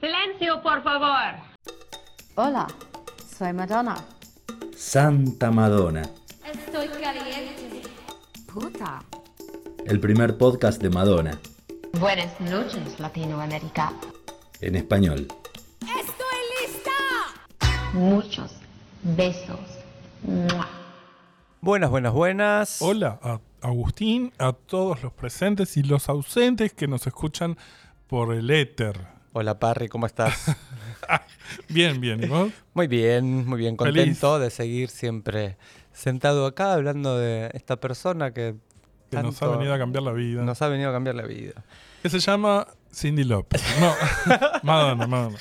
Silencio, por favor. Hola, soy Madonna. Santa Madonna, Estoy caliente. Puta. el primer podcast de Madonna, Buenas noches, Latinoamérica. en español. Muchos besos. ¡Mua! Buenas, buenas, buenas. Hola a Agustín, a todos los presentes y los ausentes que nos escuchan por el éter. Hola, Parry, ¿cómo estás? Bien, bien, ¿y vos? muy bien, muy bien. Contento de seguir siempre sentado acá hablando de esta persona que, Que nos ha venido a cambiar la vida. nos ha venido a cambiar la vida. Que se llama Cindy López. No, Madonna, Madonna.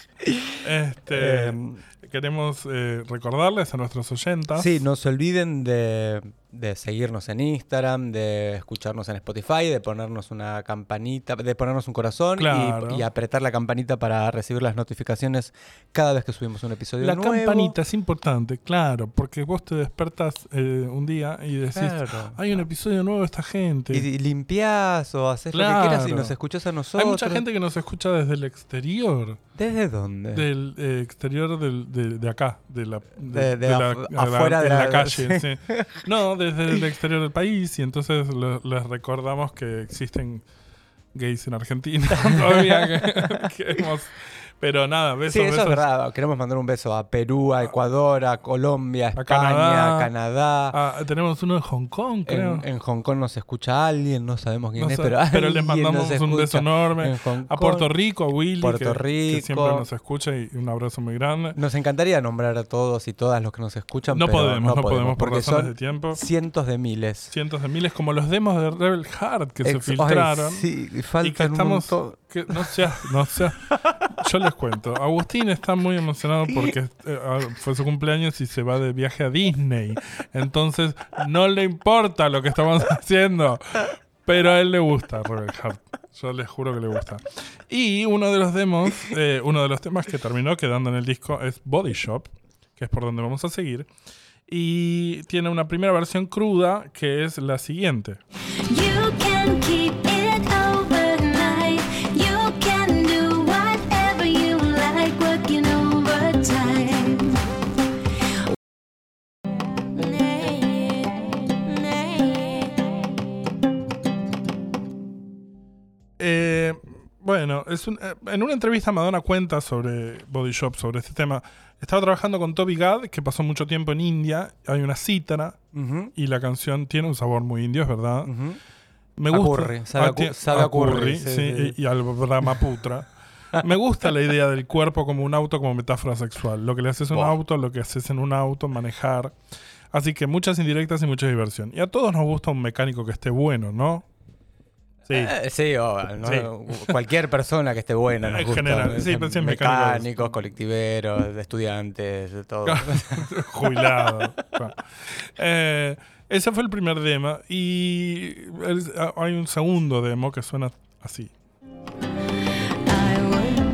Este, Em, queremos eh, recordarles a nuestros oyentas. Sí, no se olviden de, de seguirnos en Instagram, de escucharnos en Spotify, de ponernos una campanita, de ponernos un corazón y- Claro. y, apretar la campanita para recibir las notificaciones cada vez que subimos un episodio La nuevo. campanita es importante, claro, porque vos te despertas eh, un día y decís, Claro. hay un episodio nuevo de esta gente. Y, limpiás o haces lo que quieras y nos escuchás a nosotros. hay mucha gente que nos escucha desde el exterior. ¿Desde dónde? Del eh, exterior del- de, de acá, de la, De- de la- afuera de la, calle. sí. sí. No, desde el exterior del país y entonces lo- les recordamos que existen gays en Argentina. Todavía que, que hemos- pero nada, besos, Sí, eso es verdad. Queremos mandar un beso a Perú, a Ecuador, a Colombia, a España, Canadá. a Canadá. Ah, tenemos uno en Hong Kong, creo. En, en Hong Kong nos escucha alguien, no sabemos quién No es, sé, pero, pero les mandamos un beso enorme. A. Puerto Rico, a Willy, Puerto que, que Rico. siempre nos escucha y un abrazo muy grande. Nos encantaría nombrar a todos y todas los que nos escuchan, No pero podemos, no podemos por porque razones son de tiempo. cientos de miles. Cientos de miles, como los demos de Rebel Heart que se ay, filtraron. sí, y que estamos. Que no sea no sea. Yo les cuento. Agustín está muy emocionado porque eh, ah, fue su cumpleaños y se va de viaje a Disney. Entonces no le importa lo que estamos haciendo. Pero a él le gusta Rebel Heart yo les juro que le gusta. Y uno de los demos eh, uno de los temas que terminó quedando en el disco es Body Shop que es por donde vamos a seguir. Y tiene una primera versión cruda que es la siguiente bueno, es un- eh, en una entrevista Madonna cuenta sobre Body Shop, sobre este tema. Estaba trabajando con Toby Gad, que pasó mucho tiempo en India. Hay una cítara y la canción tiene un sabor muy indio, es verdad. Me gusta. curry, sabe a cu- tie- sabe a curry, curry, sí. Y, y al Brahmaputra. Me gusta la idea del cuerpo como un auto, como metáfora sexual. Lo que le haces a un auto, lo que haces en un auto, manejar. Así que muchas indirectas y mucha diversión. Y a todos nos gusta un mecánico que esté bueno, ¿no? Sí. Eh, sí, o, ¿no? Sí. cualquier persona que esté buena. Nos En gusta, general, sí, mecánicos. mecánicos, colectiveros, estudiantes, de todo. jubilado. Claro. Eh, ese fue el primer demo. Y el- hay un segundo demo que suena así. I would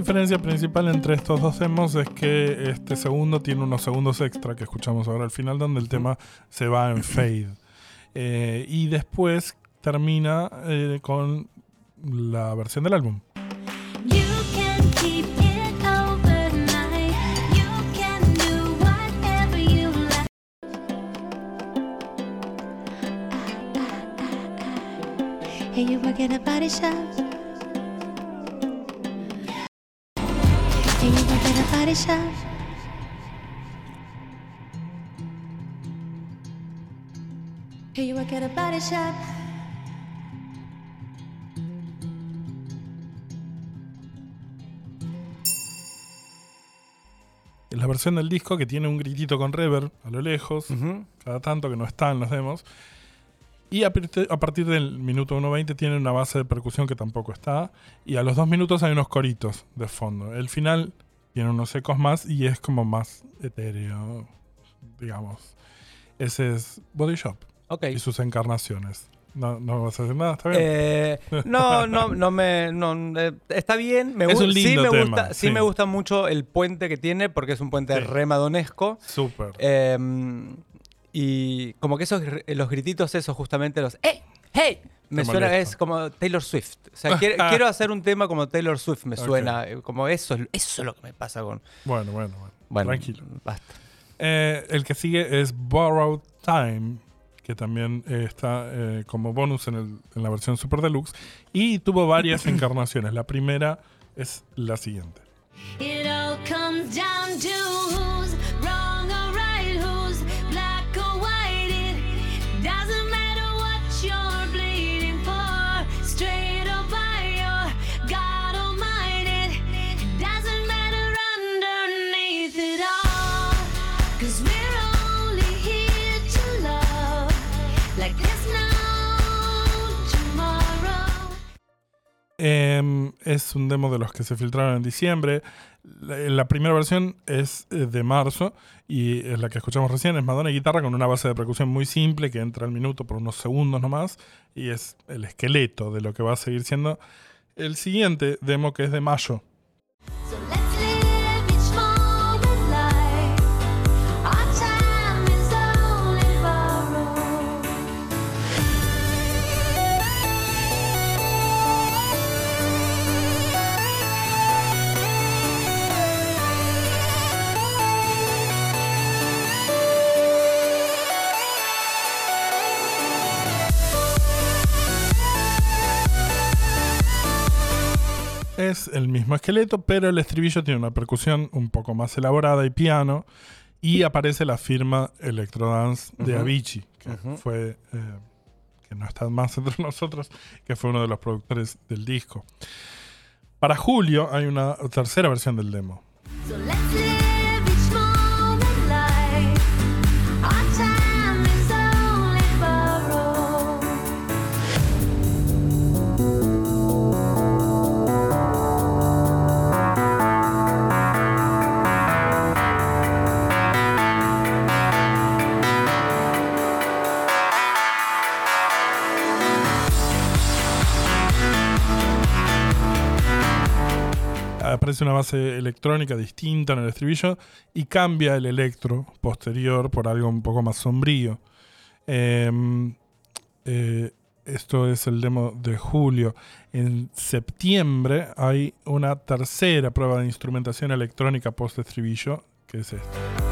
diferencia principal entre estos dos demos es que este segundo tiene unos segundos extra que escuchamos ahora al final, donde el tema se va en fade. Eh, y después termina eh, con la versión del álbum. You work at a body shop. Work at a body shop. Hey, you work at a body shop. Es la versión del disco que tiene un gritito con reverb a lo lejos, cada tanto que no está en los demos. Y a, partir- a partir del minuto 1.20 tiene una base de percusión que tampoco está. Y a los dos minutos hay unos coritos de fondo. El final tiene unos ecos más y es como más etéreo, digamos. Ese es Body Shop Ok. y sus encarnaciones. No, no vas a decir nada, está bien. Eh, no, no, no me. no, eh, está bien. Me Es un sí lindo me tema, gusta, sí. sí. me gusta mucho el puente que tiene, porque es un puente Sí. re madonesco. Súper. Eh, y como que esos los grititos, esos justamente los ¡Hey! ¡Hey! Me suena, es como Taylor Swift. O sea, quiero, quiero hacer un tema como Taylor Swift, me suena. Como eso, es- eso es lo que me pasa con. bueno, bueno, bueno. Bueno, Tranquilo. basta. Eh, el que sigue es Borrowed Time, que también eh, está eh, como bonus en, el- en la versión Super Deluxe. Y tuvo varias encarnaciones. La primera es la siguiente. It all comes down to Em, es un demo de los que se filtraron en diciembre. La, la primera versión es eh, de marzo y es la que escuchamos recién. Es Madonna y guitarra con una base de percusión muy simple que entra al minuto por unos segundos nomás y es el esqueleto de lo que va a seguir siendo el siguiente demo que es de mayo. Mismo esqueleto, pero el estribillo tiene una percusión un poco más elaborada y piano. Y aparece la firma Electrodance de. Avicii, que fue. eh, que no está más entre nosotros, que fue uno de los productores del disco. Para julio hay una tercera versión del demo. So Una base electrónica distinta en el estribillo y cambia el electro posterior por algo un poco más sombrío. Em, eh, esto es el demo de julio. En septiembre hay una tercera prueba de instrumentación electrónica post-estribillo, que es esta.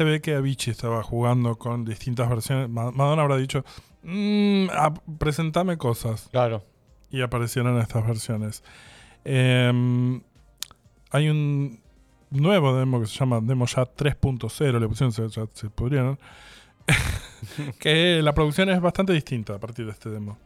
Se ve que Avicii estaba jugando con distintas versiones. Ma- Madonna habrá dicho, "Mm, ah, presentame cosas. Claro. y aparecieron estas versiones. Em, hay un nuevo demo que se llama Demo Ya 3.0, le pusieron, se, se pudrieron, que la producción es bastante distinta a partir de este demo.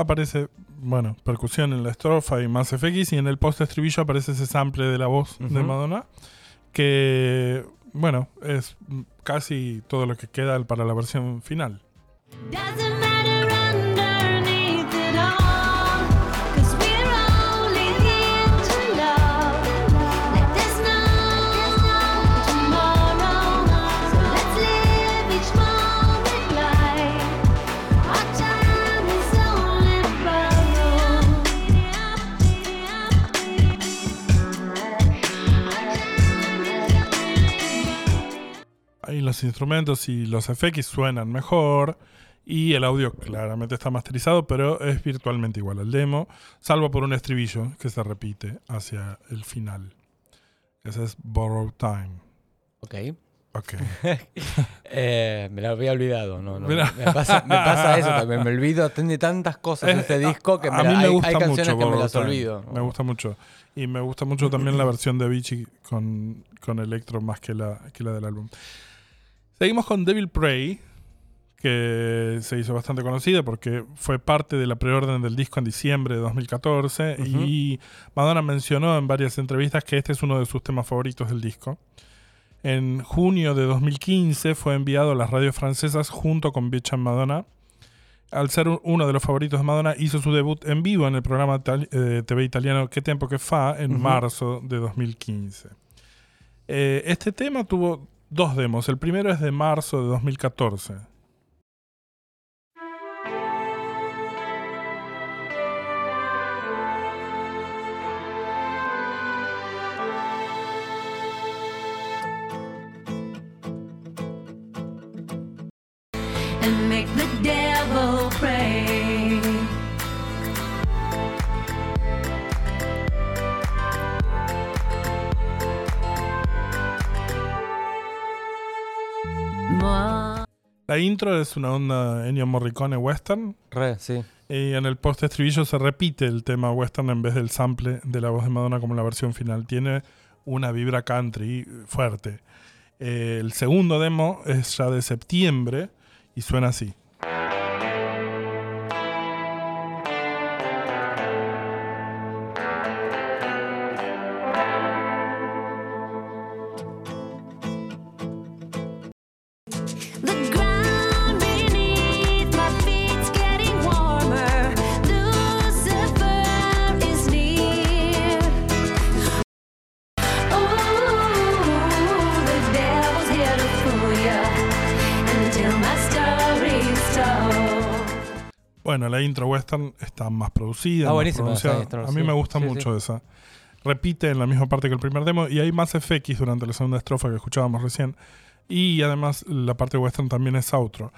Aparece, bueno, percusión en la estrofa y más FX y en el post estribillo aparece ese sample de la voz de. Madonna que, bueno, es casi todo lo que queda para la versión final. Doesn't los instrumentos y los FX suenan mejor Y el audio claramente está masterizado, pero es virtualmente igual al demo, salvo por un estribillo que se repite hacia el final. Ese es Borrow Time. Ok. Ok. Eh, me lo había olvidado. No, no, me, pasa, me pasa eso también. Me olvido. Tiene tantas cosas Es- este disco que me a mí me hay, gusta hay canciones mucho que me las olvido. Me gusta mucho. Y me gusta mucho también la versión de Avicii con, con Electro más que la, que la del álbum. Seguimos con Devil Prey, que se hizo bastante conocida porque fue parte de la preorden del disco en diciembre de 2014 y Madonna mencionó en varias entrevistas que este es uno de sus temas favoritos del disco. En junio de 2015 fue enviado a las radios francesas junto con Bitch and Madonna. Al ser un- uno de los favoritos de Madonna, hizo su debut en vivo en el programa tal- eh, TV italiano Que Tempo Que Fa en marzo de 2015. Eh, este tema tuvo dos demos. El primero es de marzo de 2014. La intro es una onda Ennio Morricone western. Re, sí. Y en el post estribillo se repite el tema western en vez del sample de la voz de Madonna como en la versión final. Tiene una vibra country fuerte. Eh, el segundo demo es ya de septiembre y suena así. Está más producida. Ah, más pronunciada. A mí sí. me gusta Sí, mucho esa. Repite en la misma parte que el primer demo y hay más FX durante la segunda estrofa que escuchábamos recién. Y además la parte western también es outro.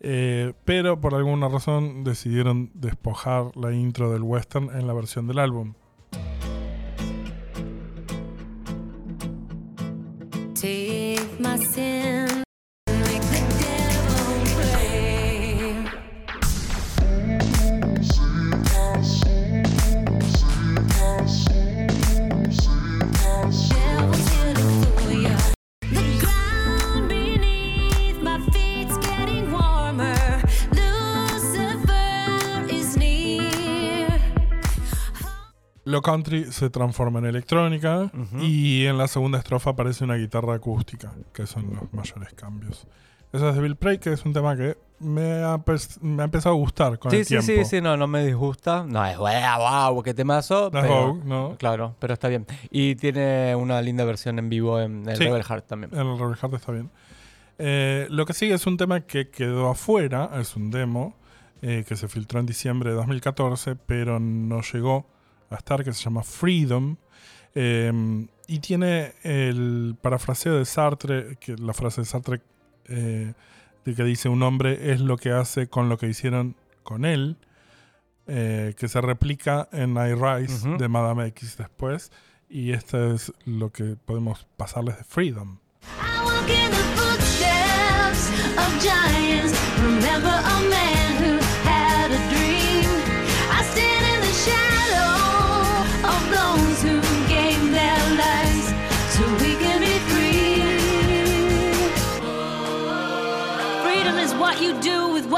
Eh, pero por alguna razón decidieron despojar la intro del western en la versión del álbum. Take my sin, Lo country se transforma en electrónica y en la segunda estrofa aparece una guitarra acústica, que son los mayores cambios. Eso es de Bill Prey, que es un tema que me ha, pes- me ha empezado a gustar con Sí, el sí, tiempo. sí, sí, no, no me disgusta. No es wow, wow, qué temazo. No pero- Vogue, ¿no? Claro, pero está bien. Y tiene una linda versión en vivo en el Sí. Rebel Heart también. El Rebel Heart está bien. Eh, lo que sigue es un tema que quedó afuera, es un demo eh, que se filtró en diciembre de 2014, pero no llegó a estar, que se llama Freedom. Eh, y tiene el parafraseo de Sartre, que la frase de Sartre eh, de que dice un hombre es lo que hace con lo que hicieron con él, eh, que se replica en I Rise de Madame X después. Y esto es lo que podemos pasarles de Freedom. I walk in the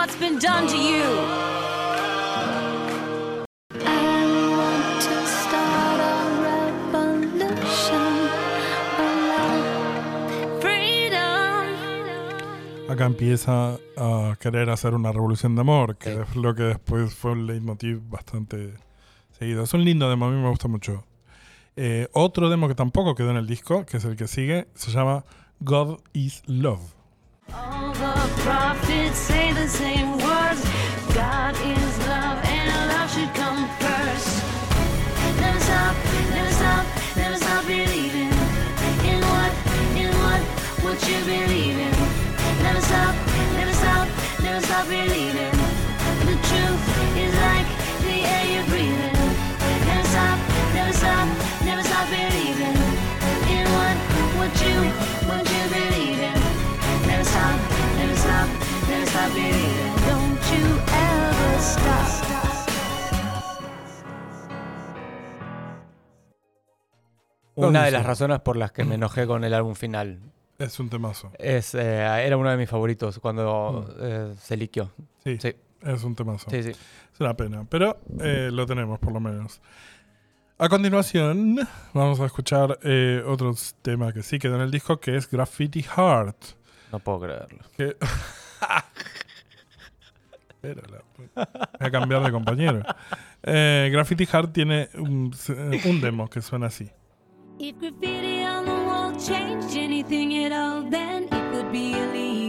what's been done to you. I want to start a revolution. Freedom. Acá empieza a querer hacer una revolución de amor, que es lo que después fue un leitmotiv bastante seguido. Es un lindo demo, a mí me gusta mucho. Eh, otro demo que tampoco quedó en el disco, que es el que sigue, se llama God is Love. Prophets say the same words. God is love, and love should come first. Never stop, never stop, never stop believing in what, in what, what you believe in. Never stop, never stop, never stop believing. The truth is like the air you're breathing. Never stop, never stop, never stop believing in what, what you, what Una de las razones por las que me enojé con el álbum final. Es un temazo. Es, eh, era uno de mis favoritos cuando eh, se liqueó. Sí, Sí, es un temazo. sí, sí. Es una pena, pero eh, lo tenemos por lo menos. A continuación, vamos a escuchar eh, otro tema que sí quedó en el disco, que es Graffiti Heart. No puedo creerlo. Que... Espérala, voy a cambiar de compañero. Eh, Graffiti Heart tiene un, un demo que suena así. If graffiti on the wall changed anything at all, then it would be illegal.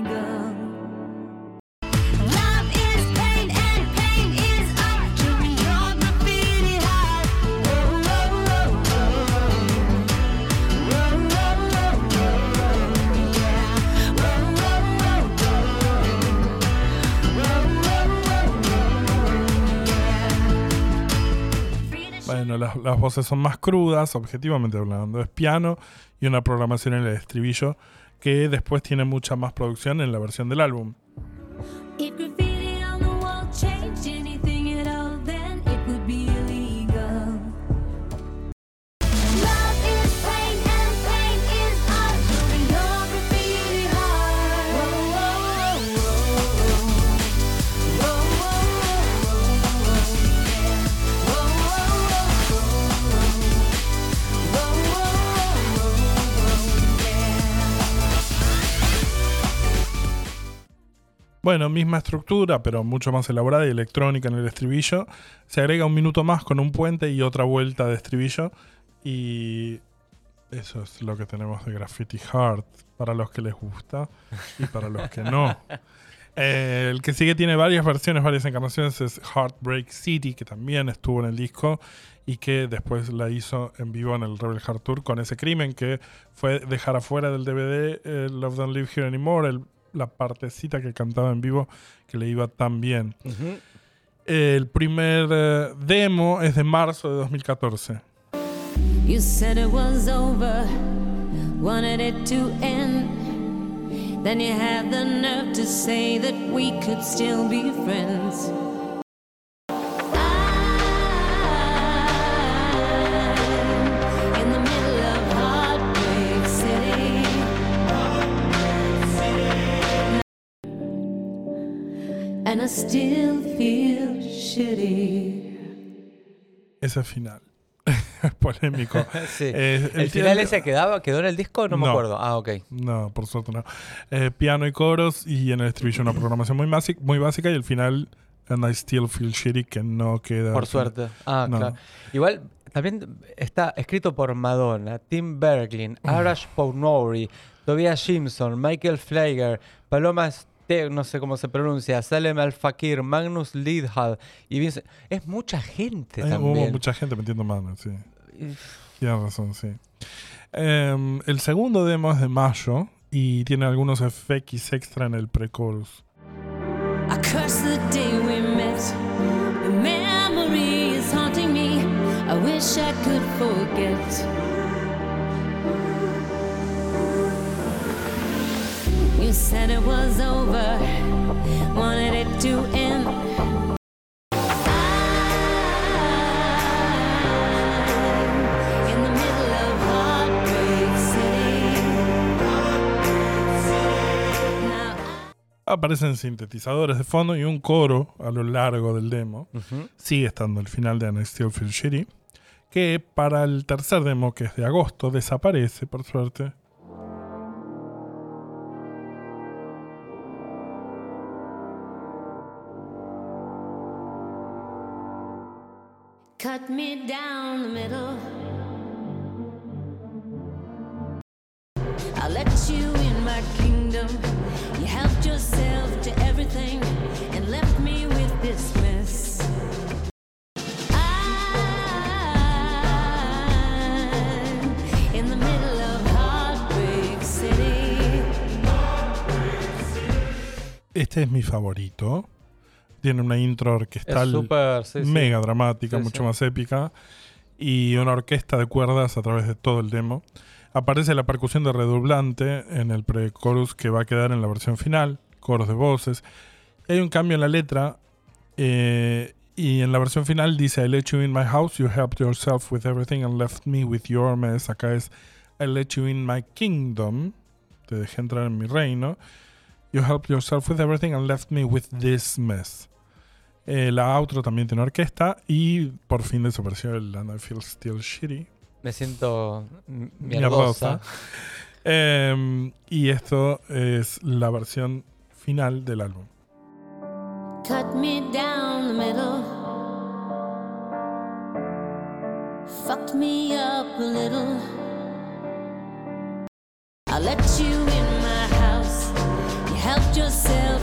Bueno, las, las voces son más crudas, objetivamente hablando. Es piano y una programación en el estribillo que después tiene mucha más producción en la versión del álbum. Bueno, misma estructura, pero mucho más elaborada y electrónica en el estribillo. Se agrega un minuto más con un puente y otra vuelta de estribillo. Y eso es lo que tenemos de Graffiti Heart, para los que les gusta y para los que no. Eh, el que sigue tiene varias versiones, varias encarnaciones, es Heartbreak City, que también estuvo en el disco y que después la hizo en vivo en el Rebel Heart Tour con ese crimen que fue dejar afuera del DVD eh, Love Don't Live Here Anymore, el- la partecita que cantaba en vivo que le iba tan bien. El primer eh, demo es de marzo de 2014. You said it was over, wanted it to end. Then you had the nerve to say that we could still be friends. And I still feel shitty. Ese final. Es polémico. Sí. Eh, ¿El final ese quedaba, quedó en el disco? No, me acuerdo. Ah, ok. No, por suerte no. Eh, piano y coros y en el estribillo una programación muy, básica, muy básica y el final And I Still Feel Shitty que no queda. Por suerte. Ah, No. claro. Igual también está escrito por Madonna, Tim Berglin, Arash Pounori, Tobias Simpson, Michael Flager, Paloma Ste no sé cómo se pronuncia, Salem Al Fakir, Magnus Lidhad y Vincent. Es mucha gente Eh, hubo también. mucha gente metiendo mano, sí. Tienes razón, sí. Em, el segundo demo es de mayo y tiene algunos FX extra en el pre-chorus. I curse the day we met. The memory is haunting me. I wish I could forget. Said it was over, wanted it to end. I'm in the middle of Heartbreak City. Now Aparecen sintetizadores de fondo y un coro a lo largo del demo. Sigue estando el final de Still Feel Shitty. Que para el tercer demo, que es de agosto, desaparece, por suerte. Cut me down the middle. I'll let you in my kingdom. You helped yourself to everything and left me with this mess. I'm in the middle of Heartbreak City. Este es mi favorito. Tiene una intro Es orquestal súper. sí, sí. mega dramática, Sí, mucho más épica, y una orquesta de cuerdas a través de todo el demo. Aparece la percusión de redoblante en el pre-chorus que va a quedar en la versión final, coros de voces. Hay un cambio en la letra eh, y en la versión final dice I let you in my house, you helped yourself with everything and left me with your mess. Acá es I let you in my kingdom, te dejé entrar en mi reino. You helped yourself with everything and left me with this mess. Eh, la outro también tiene orquesta y por fin desapareció el And I Feel Still Shitty. Me siento Mierdosa. mierdosa. Em, y esto es la versión final del álbum. Cut me down the middle. Fucked me up a little. I let you in my house. You helped yourself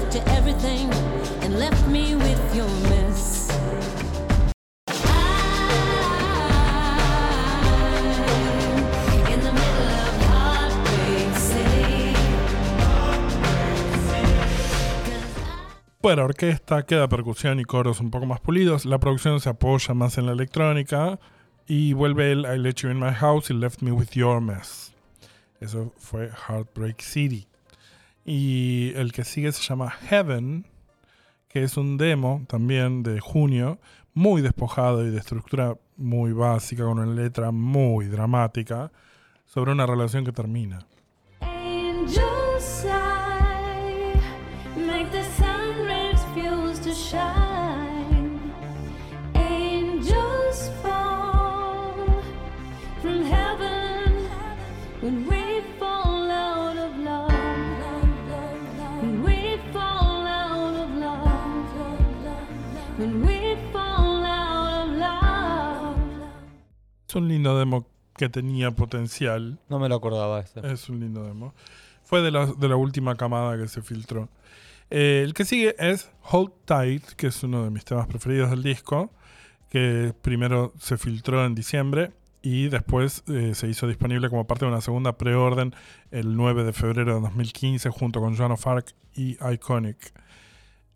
Bueno, orquesta, queda percusión y coros un poco más pulidos. La producción se apoya más en la electrónica. Y vuelve el I Let You In My House y Left Me With Your Mess. Eso fue Heartbreak City. Y el que sigue se llama Heaven, que es un demo también de junio, muy despojado y de estructura muy básica, con una letra muy dramática, sobre una relación que termina. Es un lindo demo que tenía potencial. No me lo acordaba ese. Es un lindo demo. Fue de la, de la última camada que se filtró. Eh, el que sigue es Hold Tight, que es uno de mis temas preferidos del disco, que primero se filtró en diciembre y después eh, se hizo disponible como parte de una segunda preorden el 9 de febrero de 2015 junto con Joan of Arc y Iconic.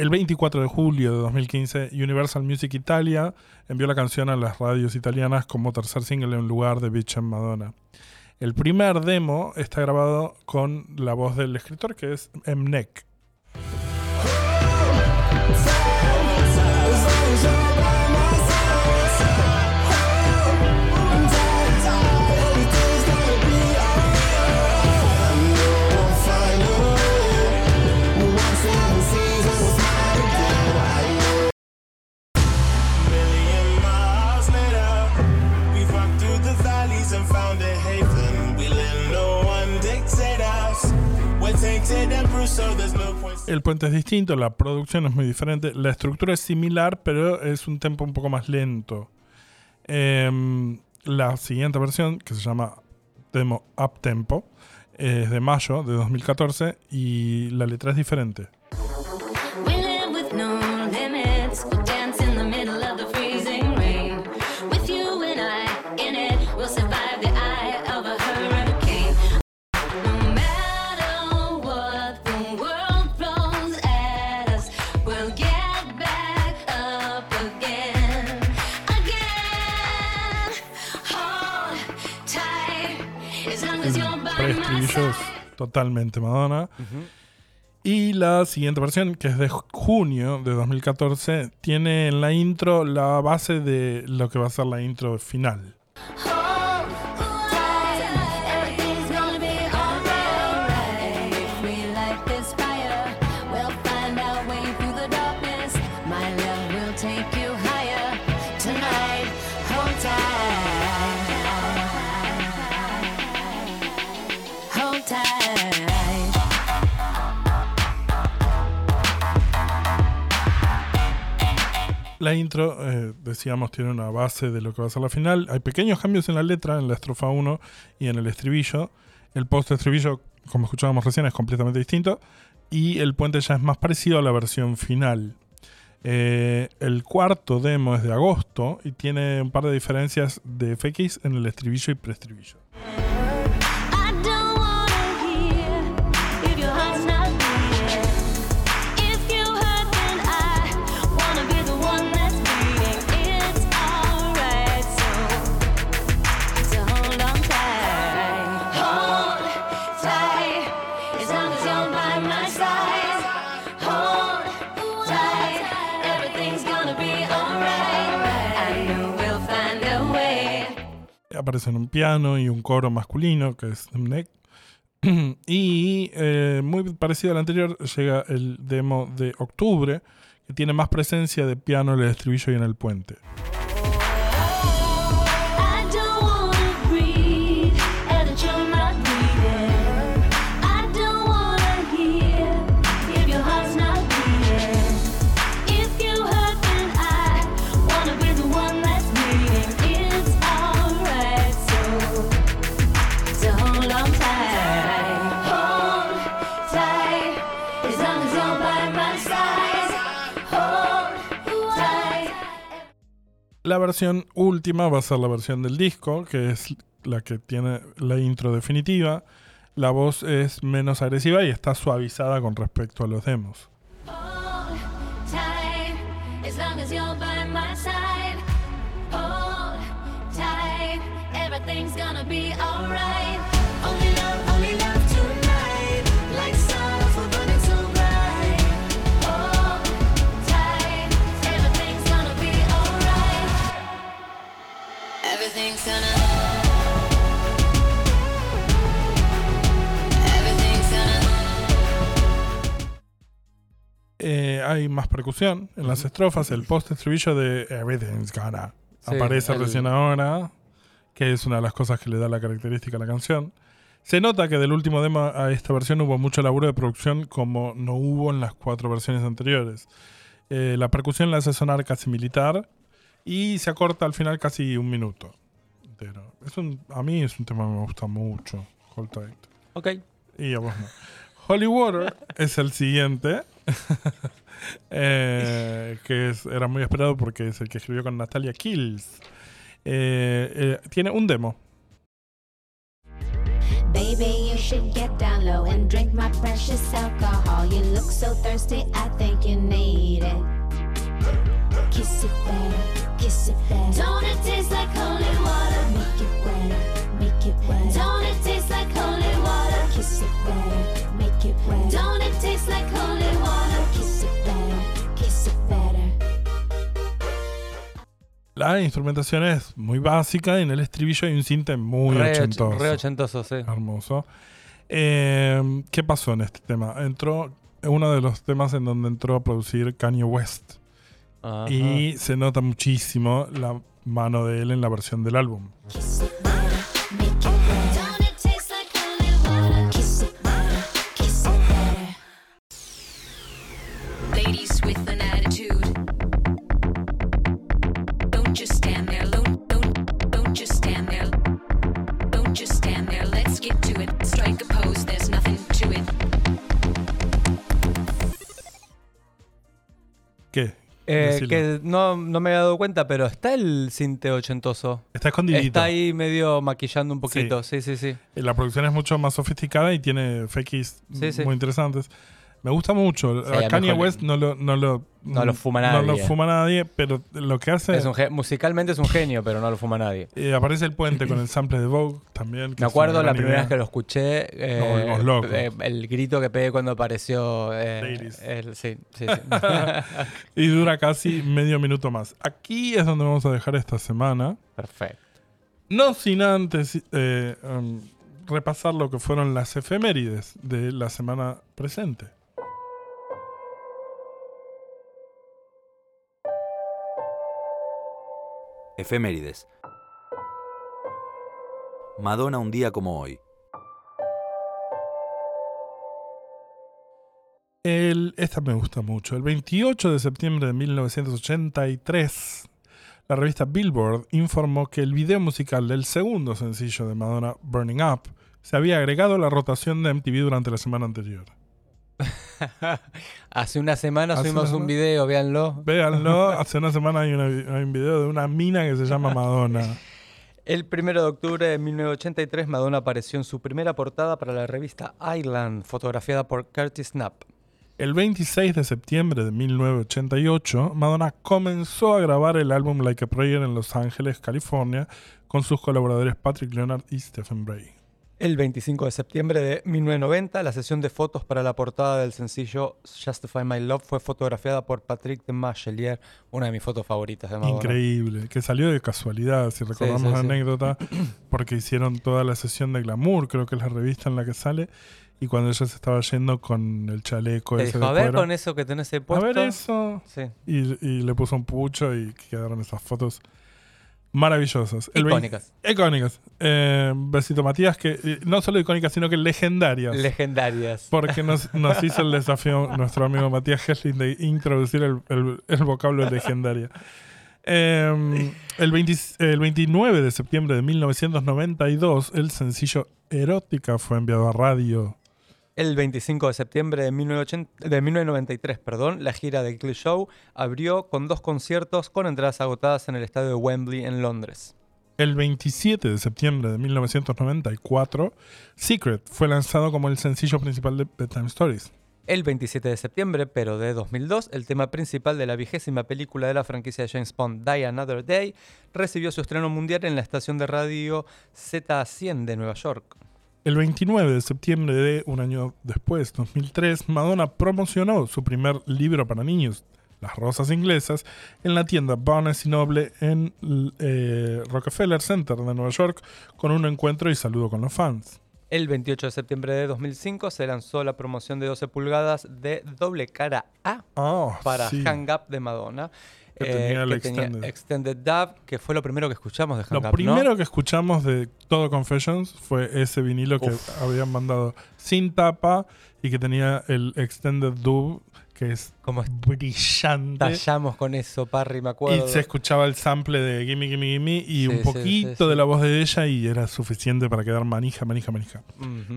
El 24 de julio de 2015, Universal Music Italia envió la canción a las radios italianas como tercer single en lugar de Bitch and Madonna. El primer demo está grabado con la voz del escritor que es Mnek. El puente es distinto, la producción es muy diferente, la estructura es similar, pero es un tempo un poco más lento. Em, la siguiente versión, que se llama demo Up Tempo, es de mayo de 2014 y la letra es diferente. Es totalmente Madonna. Y la siguiente versión, que es de junio de 2014, tiene en la intro la base de lo que va a ser la intro final. La intro, eh, decíamos, tiene una base de lo que va a ser la final. Hay pequeños cambios en la letra, en la estrofa 1 y en el estribillo. El post-estribillo, como escuchábamos recién, es completamente distinto. Y el puente ya es más parecido a la versión final. Eh, el cuarto demo es de agosto y tiene un par de diferencias de FX en el estribillo y preestribillo. Aparecen un piano y un coro masculino, que es Neck. y eh, muy parecido al anterior, llega el demo de octubre, que tiene más presencia de piano en el estribillo y en el puente. La versión última va a ser la versión del disco, que es la que tiene la intro definitiva. La voz es menos agresiva y está suavizada con respecto a los demos. Everything's gonna. Eh, hay más percusión en las estrofas. El post-estribillo de Everything's Gonna Sí, aparece el- recién ahora, que es una de las cosas que le da la característica a la canción. Se nota que del último demo a esta versión hubo mucho laburo de producción como no hubo en las cuatro versiones anteriores. Eh, la percusión la hace sonar casi militar y se acorta al final casi un minuto entero. Es un, a mí es un tema que me gusta mucho. Hold Tight. Ok. Y a vos no. Holy Water es el siguiente. eh, que es- era muy esperado porque es el que escribió con Natalia Kills. Eh, eh, tiene un demo. Baby, you should get down low and drink my precious alcohol. You look so thirsty, I think you need it. Kiss it better, kiss it better. Don't it taste like holy water? Make it wetter, make it wetter. Don't it taste like holy water? Kiss it better, make it wetter. Don't it taste like holy water? Kiss it better, kiss it better. La instrumentación es muy básica y en el estribillo hay un cinte muy Re, och- ochentoso. re ochentoso, sí. Hermoso. Eh, ¿Qué pasó en este tema? Entró uno de los temas en donde entró a producir Kanye West. Ajá. Y se nota muchísimo la mano de él en la versión del álbum. Eh, que no, no me había dado cuenta, pero está el cinte ochentoso. Está escondidito. Está ahí medio maquillando un poquito. Sí, sí, sí. Eh, La producción es mucho más sofisticada y tiene fakes Sí, sí. muy interesantes. Me gusta mucho. Sí, a a Kanye West no lo, no lo, No lo fuma No lo nadie. fuma nadie, pero lo que hace. Es un ge- musicalmente es un genio, pero no lo fuma nadie. eh, aparece el puente con el sample de Vogue también. Me acuerdo la primera idea. vez que lo escuché. eh, locos. eh, el grito que pegué cuando apareció. eh, el- sí, sí, sí. Y dura casi medio minuto más. Aquí es donde vamos a dejar esta semana. Perfecto. No sin antes eh, um, repasar lo que fueron las efemérides de la semana presente. Efemérides. Madonna un día como hoy. El, esta me gusta mucho. El 28 de septiembre de 1983, la revista Billboard informó que el video musical del segundo sencillo de Madonna, Burning Up, se había agregado a la rotación de MTV durante la semana anterior. Hace una semana Hace subimos una un video, véanlo. Véanlo, hace una semana hay, una- hay un video de una mina que se llama Madonna. El 1 de octubre de 1983, Madonna apareció en su primera portada para la revista Island, fotografiada por Curtis Knapp. El 26 de septiembre de 1988, Madonna comenzó a grabar el álbum Like a Prayer en Los Ángeles, California, con sus colaboradores Patrick Leonard y Stephen Bray. El 25 de septiembre de 1990, la sesión de fotos para la portada del sencillo Justify My Love fue fotografiada por Patrick de Machelier, una de mis fotos favoritas de Madonna. Increíble, que salió de casualidad, si recordamos sí, la sí. anécdota, porque hicieron toda la sesión de Glamour, creo que es la revista en la que sale, y cuando ella se estaba yendo con el chaleco Te ese dijo, de a ver cuero, con eso que tenés ahí a puesto. ver eso, y le puso un pucho y quedaron esas fotos maravillosas. El Icónicas. Icónicas. Eh, besito Matías, que eh, no solo icónicas, sino que legendarias. Legendarias. porque nos, nos hizo el desafío nuestro amigo Matías Hesling de introducir el, el- el vocablo legendaria. Eh, el, 20 el 29 de septiembre de 1992, el sencillo Erótica fue enviado a radio. El 25 de septiembre de, 1980 de 1993, perdón, la gira del Cliff Show abrió con dos conciertos con entradas agotadas en el estadio de Wembley en Londres. El 27 de septiembre de 1994, Secret fue lanzado como el sencillo principal de Bedtime Stories. El 27 de septiembre, pero de 2002, el tema principal de la vigésima película de la franquicia de James Bond, Die Another Day, recibió su estreno mundial en la estación de radio Z100 de Nueva York. El 29 de septiembre de un año después, 2003, Madonna promocionó su primer libro para niños, Las Rosas Inglesas, en la tienda Barnes y Noble en eh, Rockefeller Center de Nueva York, con un encuentro y saludo con los fans. El 28 de septiembre de 2005 se lanzó la promoción de 12 pulgadas de doble cara A Oh, para sí. Hang Up de Madonna. Que tenía el que tenía extended. Extended Dub, que fue lo primero que escuchamos de Lo Up, ¿no? primero que escuchamos de todo Confessions fue ese vinilo que habían mandado sin tapa y que tenía el Extended Dub, que es Como brillante. Tallamos con eso, Parry, me acuerdo. Y se escuchaba el sample de Gimme, Gimme, Gimme y Sí, un poquito sí, sí. de la voz de ella y era suficiente para quedar manija, manija, manija.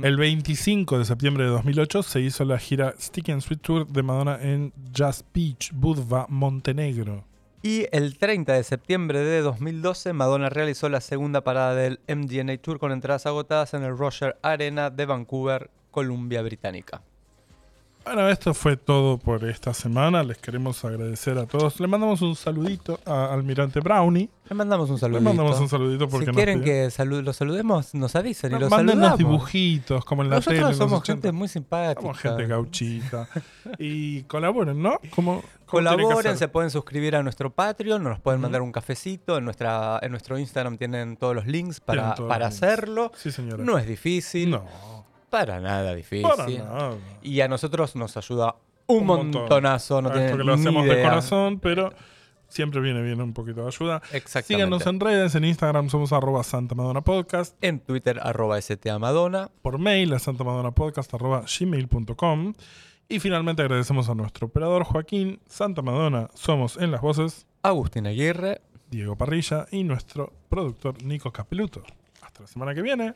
El 25 de septiembre de 2008 se hizo la gira Sticky and Sweet Tour de Madonna en Just Beach, Budva, Montenegro. Y el 30 de septiembre de 2012, Madonna realizó la segunda parada del MDNA Tour con entradas agotadas en el Roger Arena de Vancouver, Columbia Británica. Bueno, esto fue todo por esta semana. Les queremos agradecer a todos. Le mandamos un saludito a Almirante Brownie. Le mandamos un saludito. Le mandamos un saludito porque si quieren que salu- los saludemos, nos avisen y los saludamos. dibujitos como en la Nosotros tele. somos 80. gente muy simpática. Somos gente gauchita. y colaboren, ¿no? ¿Cómo, cómo tiene que Colaboren, se pueden suscribir a nuestro Patreon, nos pueden mandar un cafecito. En, nuestra, en nuestro Instagram tienen todos los links para, para los links. hacerlo. Sí, señora. No es difícil. No, Para nada difícil. para nada. Y a nosotros nos ayuda un, Un montonazo. No tienen porque lo hacemos de corazón, pero siempre viene bien un poquito de ayuda. Exactamente. Síganos en redes, en Instagram somos arroba Santa Madonna Podcast, En Twitter, arroba STA Madonna. por mail a santamadonnapodcast arroba gmail.com y finalmente agradecemos a nuestro operador Joaquín Santa Madonna. Somos en las voces Agustín Aguirre. Diego Parrilla y nuestro productor Nico Capeluto. Hasta la semana que viene.